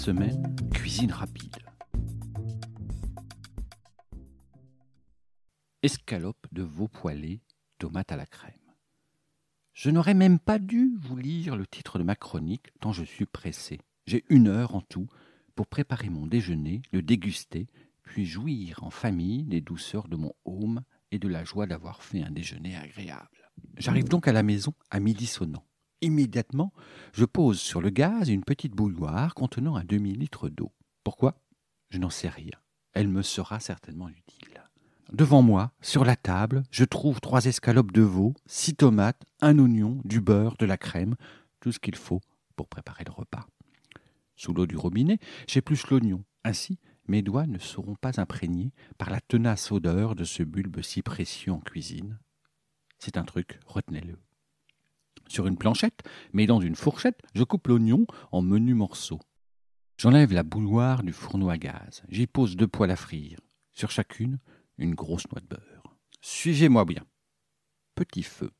Semaine, cuisine rapide. Escalope de veau poêlé tomates à la crème. Je n'aurais même pas dû vous lire le titre de ma chronique, tant je suis pressé. J'ai une heure en tout pour préparer mon déjeuner, le déguster, puis jouir en famille des douceurs de mon home et de la joie d'avoir fait un déjeuner agréable. J'arrive donc à la maison à midi sonnant. Immédiatement, je pose sur le gaz une petite bouilloire contenant un demi-litre d'eau. Pourquoi? Je n'en sais rien. Elle me sera certainement utile. Devant moi, sur la table, je trouve trois escalopes de veau, six tomates, un oignon, du beurre, de la crème, tout ce qu'il faut pour préparer le repas. Sous l'eau du robinet, j'épluche l'oignon. Ainsi, mes doigts ne seront pas imprégnés par la tenace odeur de ce bulbe si précieux en cuisine. C'est un truc, retenez-le. Sur une planchette, mais dans une fourchette, je coupe l'oignon en menus morceaux. J'enlève la bouilloire du fourneau à gaz. J'y pose deux poêles à frire. Sur chacune, une grosse noix de beurre. Suivez-moi bien. Petit feu.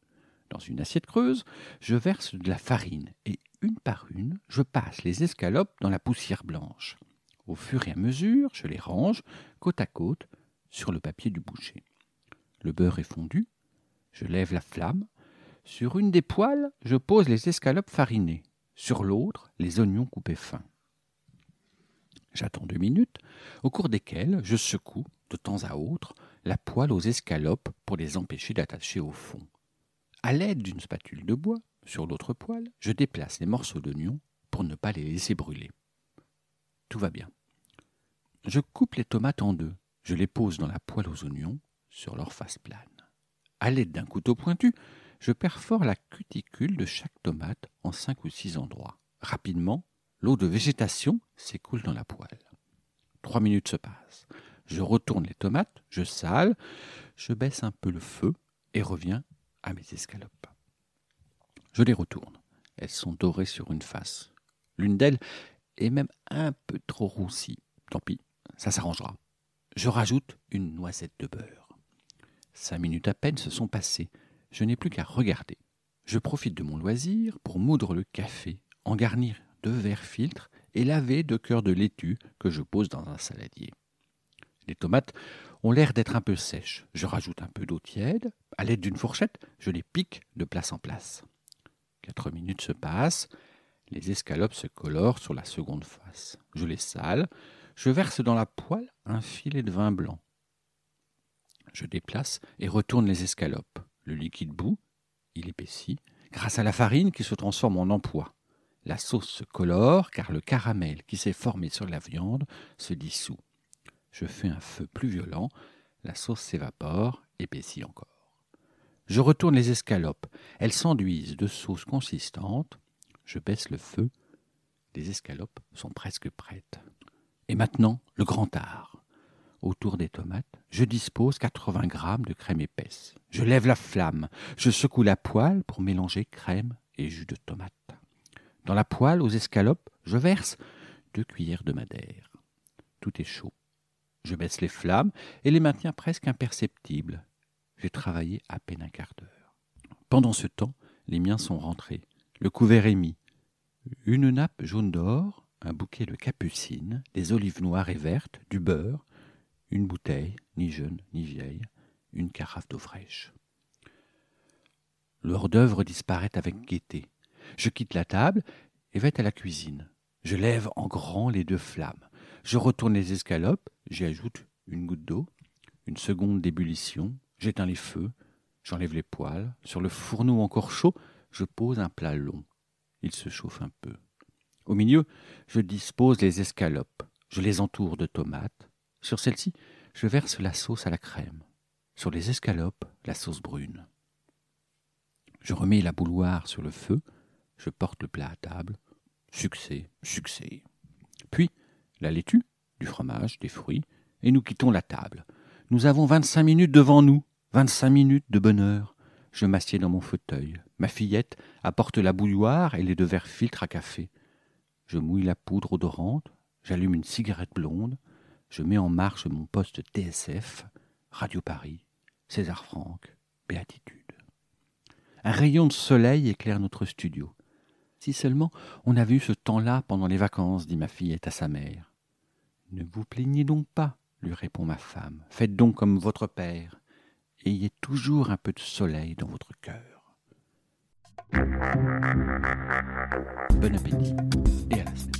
Dans une assiette creuse, je verse de la farine et une par une, je passe les escalopes dans la poussière blanche. Au fur et à mesure, je les range côte à côte sur le papier du boucher. Le beurre est fondu, je lève la flamme. Sur une des poêles, je pose les escalopes farinées. Sur l'autre, les oignons coupés fins. J'attends deux minutes, au cours desquelles je secoue, de temps à autre, la poêle aux escalopes pour les empêcher d'attacher au fond. À l'aide d'une spatule de bois, sur l'autre poêle, je déplace les morceaux d'oignon pour ne pas les laisser brûler. Tout va bien. Je coupe les tomates en deux. Je les pose dans la poêle aux oignons, sur leur face plane. À l'aide d'un couteau pointu, je perfore la cuticule de chaque tomate en cinq ou six endroits. Rapidement, L'eau de végétation s'écoule dans la poêle. Trois minutes se passent. Je retourne les tomates, je sale, je baisse un peu le feu et reviens à mes escalopes. Je les retourne. Elles sont dorées sur une face. L'une d'elles est même un peu trop roussie. Tant pis, ça s'arrangera. Je rajoute une noisette de beurre. Cinq minutes à peine se sont passées. Je n'ai plus qu'à regarder. Je profite de mon loisir pour moudre le café, en garnir deux verres filtres et laver deux cœurs de laitue que je pose dans un saladier. Les tomates ont l'air d'être un peu sèches. Je rajoute un peu d'eau tiède. À l'aide d'une fourchette, je les pique de place en place. Quatre minutes se passent. Les escalopes se colorent sur la seconde face. Je les sale. Je verse dans la poêle un filet de vin blanc. Je déplace et retourne les escalopes. Le liquide bout, il épaissit, grâce à la farine qui se transforme en empois. La sauce se colore car le caramel qui s'est formé sur la viande se dissout. Je fais un feu plus violent, la sauce s'évapore, épaissit encore. Je retourne les escalopes. Elles s'enduisent de sauce consistante. Je baisse le feu. Les escalopes sont presque prêtes. Et maintenant, le grand art. Autour des tomates, je dispose 80 grammes de crème épaisse. Je lève la flamme. Je secoue la poêle pour mélanger crème et jus de tomate. Dans la poêle aux escalopes, je verse deux cuillères de madère. Tout est chaud. Je baisse les flammes et les maintiens presque imperceptibles. J'ai travaillé à peine un quart d'heure. Pendant ce temps, les miens sont rentrés. Le couvert est mis. Une nappe jaune d'or, un bouquet de capucines, des olives noires et vertes, du beurre, une bouteille, ni jeune ni vieille, une carafe d'eau fraîche. L'hors d'œuvre disparaît avec gaieté. Je quitte la table et vais à la cuisine. Je lève en grand les deux flammes. Je retourne les escalopes, j'y ajoute une goutte d'eau, une seconde d'ébullition, j'éteins les feux, j'enlève les poêles. Sur le fourneau encore chaud, je pose un plat long. Il se chauffe un peu. Au milieu, je dispose les escalopes. Je les entoure de tomates. Sur celles-ci, je verse la sauce à la crème. Sur les escalopes, la sauce brune. Je remets la bouilloire sur le feu, je porte le plat à table. Succès, succès. Puis, la laitue, du fromage, des fruits, et nous quittons la table. Nous avons vingt-cinq minutes devant nous, vingt-cinq minutes de bonheur. Je m'assieds dans mon fauteuil. Ma fillette apporte la bouilloire et les deux verres filtres à café. Je mouille la poudre odorante, j'allume une cigarette blonde, je mets en marche mon poste TSF, Radio Paris, César Franck, Béatitude. Un rayon de soleil éclaire notre studio. Si seulement on avait eu ce temps-là pendant les vacances, dit ma fillette à sa mère. Ne vous plaignez donc pas, lui répond ma femme. Faites donc comme votre père. Ayez toujours un peu de soleil dans votre cœur. Bon appétit et à la semaine.